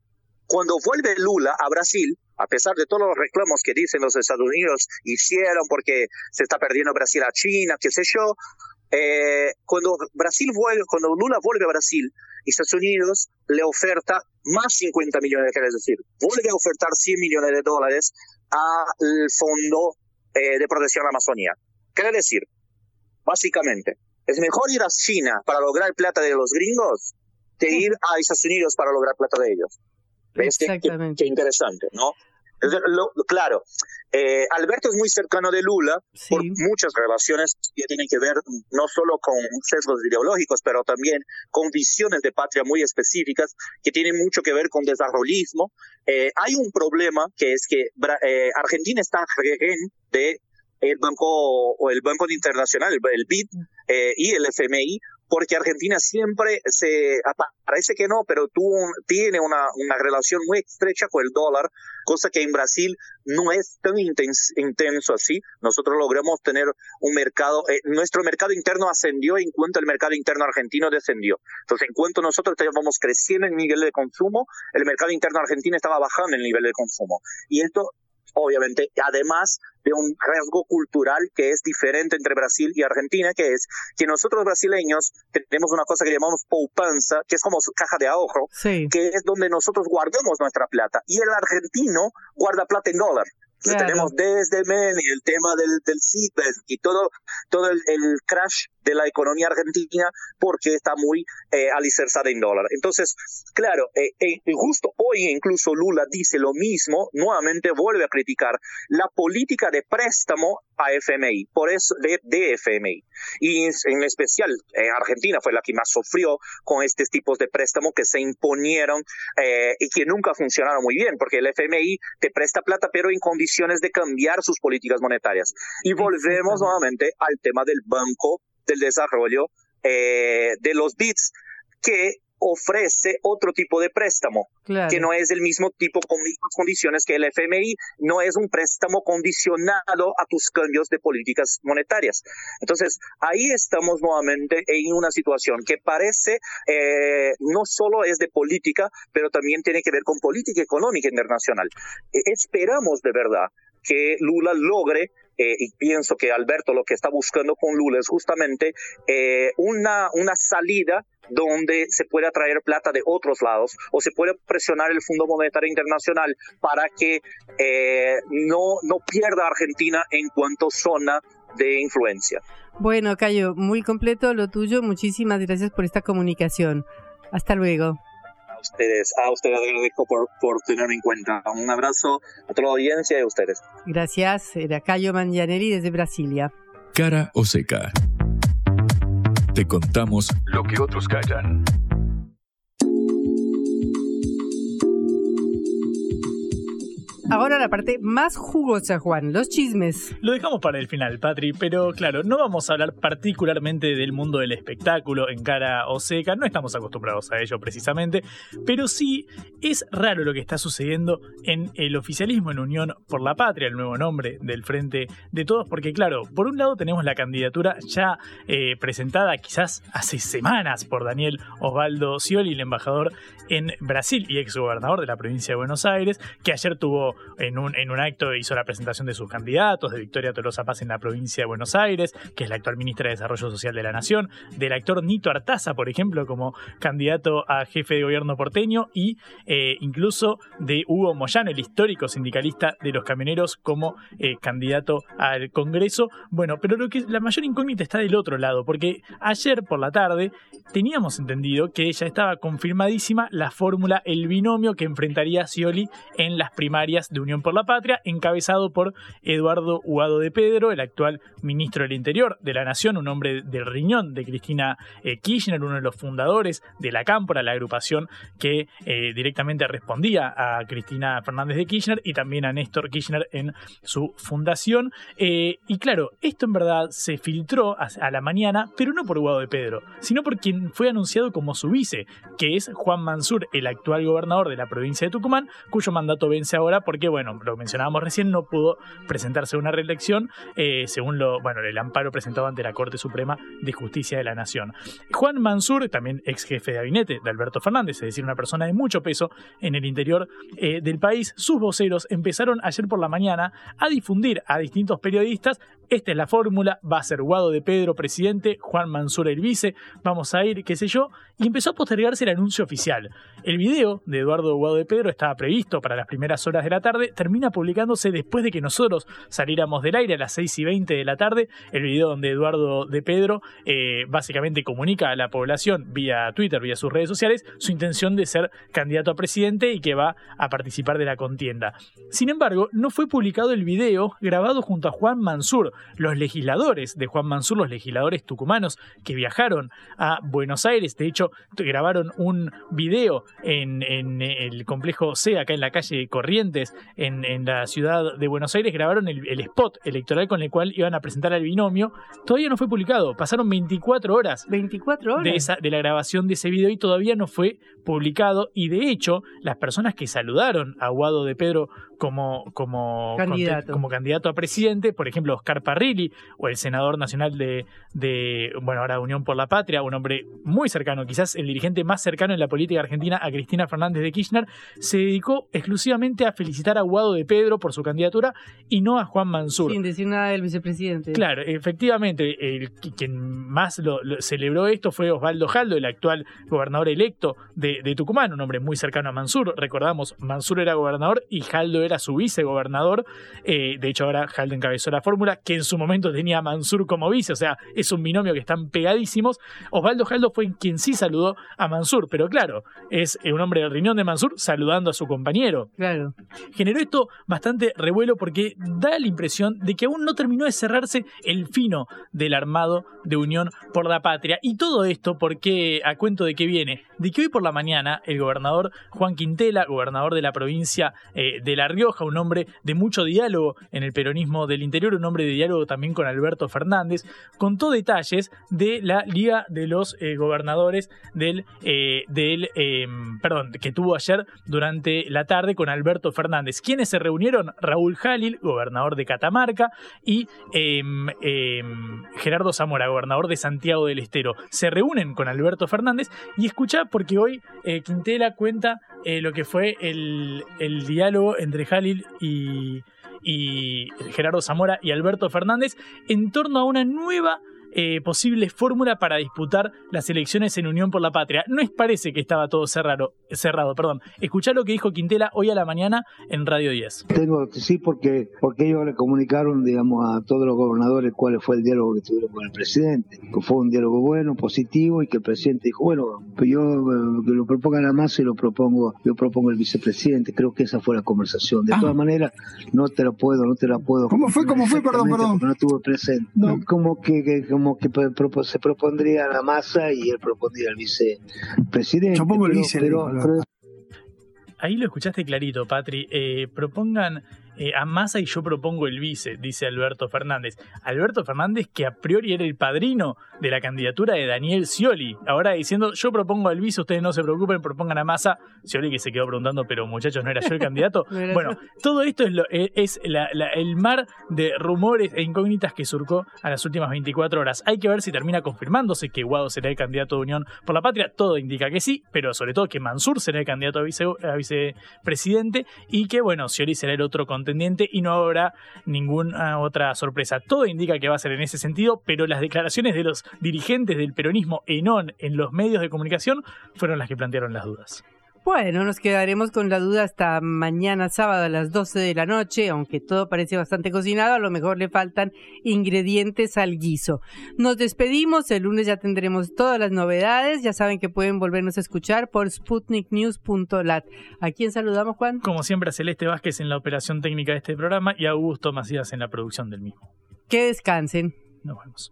cuando vuelve Lula a Brasil, a pesar de todos los reclamos que dicen los Estados Unidos hicieron porque se está perdiendo Brasil a China, qué sé yo, eh, cuando Brasil vuelve, cuando Lula vuelve a Brasil, Estados Unidos le oferta más 50 millones de dólares, es decir, vuelve a ofertar 100 millones de dólares al Fondo eh, de Protección a la Amazonía. Quiere decir, básicamente, es mejor ir a China para lograr plata de los gringos que ir a Estados Unidos para lograr plata de ellos. Qué- qué- Qué, interesante, ¿no? Lo- claro, eh, Alberto es muy cercano de Lula por muchas relaciones que tienen que ver no solo con sesgos ideológicos, pero también con visiones de patria muy específicas que tienen mucho que ver con desarrollismo. Eh, hay un problema que es que eh, Argentina está rehén de el banco o el banco internacional, el BID eh, y el FMI, porque Argentina siempre se apa- parece que no, pero un- tiene una, una relación muy estrecha con el dólar, cosa que en Brasil no es tan intens- intenso así. Nosotros logramos tener un mercado, eh, nuestro mercado interno ascendió en cuanto el mercado interno argentino descendió. Entonces, en cuanto nosotros estábamos creciendo en nivel de consumo, el mercado interno argentino estaba bajando el nivel de consumo. Y esto obviamente, además de un riesgo cultural que es diferente entre Brasil y Argentina, que es que nosotros brasileños tenemos una cosa que llamamos poupanza, que es como caja de ahorro, Sí. que es donde nosotros guardamos nuestra plata, y el argentino guarda plata en dólar. Claro. tenemos desde Men y el tema del, del y todo, todo el, el crash de la economía argentina porque está muy eh, alicerzada en dólar. Entonces, claro, eh, eh, justo hoy incluso Lula dice lo mismo, nuevamente vuelve a criticar la política de préstamo a FMI, por eso de, de FMI. Y en- en especial eh, Argentina fue la que más sufrió con estos tipos de préstamos que se imponieron eh, y que nunca funcionaron muy bien, porque el FMI te presta plata pero en condiciones de cambiar sus políticas monetarias. Y volvemos nuevamente al tema del Banco del Desarrollo eh, de los BITS, que ofrece otro tipo de préstamo, Claro. que no es el mismo tipo con mismas condiciones que el FMI, no es un préstamo condicionado a tus cambios de políticas monetarias. Entonces, ahí estamos nuevamente en una situación que parece eh, no solo es de política, pero también tiene que ver con política económica internacional. Eh, esperamos de verdad que Lula logre eh, y pienso que Alberto lo que está buscando con Lula es justamente eh, una, una salida donde se pueda traer plata de otros lados o se puede presionar el Fondo Monetario Internacional para que eh, no, no pierda Argentina en cuanto zona de influencia. Bueno, Cayo, muy completo lo tuyo. Muchísimas gracias por esta comunicación. Hasta luego. Ustedes, a ustedes agradezco por, por tenerme en cuenta. Un abrazo a toda la audiencia y a ustedes. Gracias, era Cayo Mangianelli desde Brasilia. Cara o seca. Te contamos lo que otros callan. Ahora la parte más jugosa, Juan, los chismes. Lo dejamos para el final, Patri, pero claro, no vamos a hablar particularmente del mundo del espectáculo en cara o seca, no estamos acostumbrados a ello precisamente, pero sí es raro lo que está sucediendo en el oficialismo en Unión por la Patria, el nuevo nombre del Frente de Todos, porque claro, por un lado tenemos la candidatura ya eh, presentada quizás hace semanas por Daniel Osvaldo Scioli, el embajador en Brasil y exgobernador de la provincia de Buenos Aires, que ayer tuvo en un, acto hizo la presentación de sus candidatos, de Victoria Tolosa Paz en la provincia de Buenos Aires, que es la actual ministra de Desarrollo Social de la Nación, del actor Nito Artaza, por ejemplo, como candidato a jefe de gobierno porteño, y eh, incluso de Hugo Moyano, el histórico sindicalista de los camioneros, como eh, candidato al Congreso. Bueno, pero lo que la mayor incógnita está del otro lado, porque ayer por la tarde teníamos entendido que ya estaba confirmadísima la fórmula, el binomio que enfrentaría Scioli en las primarias de Unión por la Patria, encabezado por Eduardo Huado de Pedro, el actual ministro del Interior de la Nación, un hombre del riñón de Cristina eh, Kirchner, uno de los fundadores de la Cámpora, la agrupación que eh, directamente respondía a Cristina Fernández de Kirchner y también a Néstor Kirchner en su fundación. Eh, y claro, esto en verdad se filtró a, la mañana, pero no por Huado de Pedro, sino por quien fue anunciado como su vice, que es Juan Mansur, el actual gobernador de la provincia de Tucumán, cuyo mandato vence ahora porque, bueno, lo mencionábamos recién, no pudo presentarse una reelección eh, según lo, bueno, el amparo presentado ante la Corte Suprema de Justicia de la Nación. Juan Mansur, también ex jefe de gabinete de Alberto Fernández, es decir, una persona de mucho peso en el interior eh, del país, sus voceros empezaron ayer por la mañana a difundir a distintos periodistas, esta es la fórmula, va a ser Guado de Pedro presidente, Juan Mansur el vice, vamos a ir, qué sé yo, y empezó a postergarse el anuncio oficial. El video de Eduardo Guado de Pedro estaba previsto para las primeras horas de la tarde, termina publicándose después de que nosotros saliéramos del aire a las 6 y 20 de la tarde, el video donde Eduardo de Pedro eh, básicamente comunica a la población vía Twitter, vía sus redes sociales, su intención de ser candidato a presidente y que va a participar de la contienda. Sin embargo, no fue publicado el video grabado junto a Juan Mansur, los legisladores de Juan Mansur, los legisladores tucumanos que viajaron a Buenos Aires, de hecho grabaron un video en, en el complejo C, acá en la calle Corrientes, en, en la ciudad de Buenos Aires, grabaron el, el, spot electoral con el cual iban a presentar al binomio. Todavía no fue publicado, pasaron 24 horas, 24 horas. De, esa, de la grabación de ese video y todavía no fue publicado. Y de hecho, las personas que saludaron a Guado de Pedro como, como, candidato. como candidato a presidente, por ejemplo, Oscar Parrilli o el senador nacional de, de, bueno, ahora Unión por la Patria, un hombre muy cercano, quizás el dirigente más cercano en la política argentina a Cristina Fernández de Kirchner, se dedicó exclusivamente a felicitar a Guado de Pedro por su candidatura y no a Juan Mansur. Sin decir nada del vicepresidente. Claro, efectivamente, el, quien más lo, lo celebró esto fue Osvaldo Jaldo, el actual gobernador electo de, de, Tucumán, un hombre muy cercano a Mansur. Recordamos, Mansur era gobernador y Jaldo era su vicegobernador. Eh, de hecho, ahora Jaldo encabezó la fórmula, que en su momento tenía a Mansur como vice, o sea, es un binomio que están pegadísimos. Osvaldo Jaldo fue quien sí saludó a Mansur, pero claro, es un hombre del riñón de Mansur saludando a su compañero. Claro. Generó esto bastante revuelo porque da la impresión de que aún no terminó de cerrarse el fino del armado de Unión por la Patria. Y todo esto porque, a cuento de qué viene, de que hoy por la mañana el gobernador Juan Quintela, gobernador de la provincia eh, de La Un hombre de mucho diálogo en el peronismo del interior, un hombre de diálogo también con Alberto Fernández, contó detalles de la Liga de los eh, Gobernadores del, eh, del perdón, que tuvo ayer durante la tarde con Alberto Fernández. ¿Quiénes se reunieron? Raúl Jalil, gobernador de Catamarca, y eh, eh, Gerardo Zamora, gobernador de Santiago del Estero. Se reúnen con Alberto Fernández y escucha porque hoy eh, Quintela cuenta lo que fue el, el diálogo entre Jalil y, y Gerardo Zamora y Alberto Fernández en torno a una nueva eh, posible fórmula para disputar las elecciones en Unión por la Patria. No es parece que estaba todo cerrado, cerrado perdón. Escuchá lo que dijo Quintela hoy a la mañana en Radio 10. Tengo, sí, porque, porque ellos le comunicaron, digamos, a todos los gobernadores cuál fue el diálogo que tuvieron con el presidente, que fue un diálogo bueno, positivo, y que el presidente dijo, bueno, yo eh, que lo propongan a más y lo propongo, yo propongo el vicepresidente. Creo que esa fue la conversación. De todas maneras, no te la puedo, no te la puedo. ¿Cómo fue? ¿Cómo fue? Perdón, perdón. No estuve presente. Como que, que- como que pro- se propondría la masa y él propondría el vicepresidente. Yo pongo el pero- vice, pero- Alberto. Ahí lo escuchaste clarito, Patri. Eh, propongan eh, a Massa y yo propongo el vice, dice Alberto Fernández. Alberto Fernández que a priori era el padrino de la candidatura de Daniel Scioli. Ahora diciendo, yo propongo al vice, ustedes no se preocupen, propongan a Massa. Scioli que se quedó preguntando, pero muchachos, ¿no era yo el candidato? No bueno, yo. todo esto es, lo- es la- la- el mar de rumores e incógnitas que surcó a las últimas 24 horas. Hay que ver si termina confirmándose que Guado será el candidato de Unión por la Patria. Todo indica que sí, pero sobre todo que Mansur será el candidato a, vice- a vicepresidente y que, bueno, Scioli será el otro y no habrá ninguna otra sorpresa. Todo indica que va a ser en ese sentido, pero las declaraciones de los dirigentes del peronismo en ON en los medios de comunicación fueron las que plantearon las dudas. Bueno, nos quedaremos con la duda hasta mañana sábado a las 12 de la noche, aunque todo parece bastante cocinado, a lo mejor le faltan ingredientes al guiso. Nos despedimos, el lunes ya tendremos todas las novedades, ya saben que pueden volvernos a escuchar por sputniknews.lat. ¿A quién saludamos, Juan? Como siempre, a Celeste Vázquez en la operación técnica de este programa y a Augusto Macías en la producción del mismo. Que descansen. Nos vemos.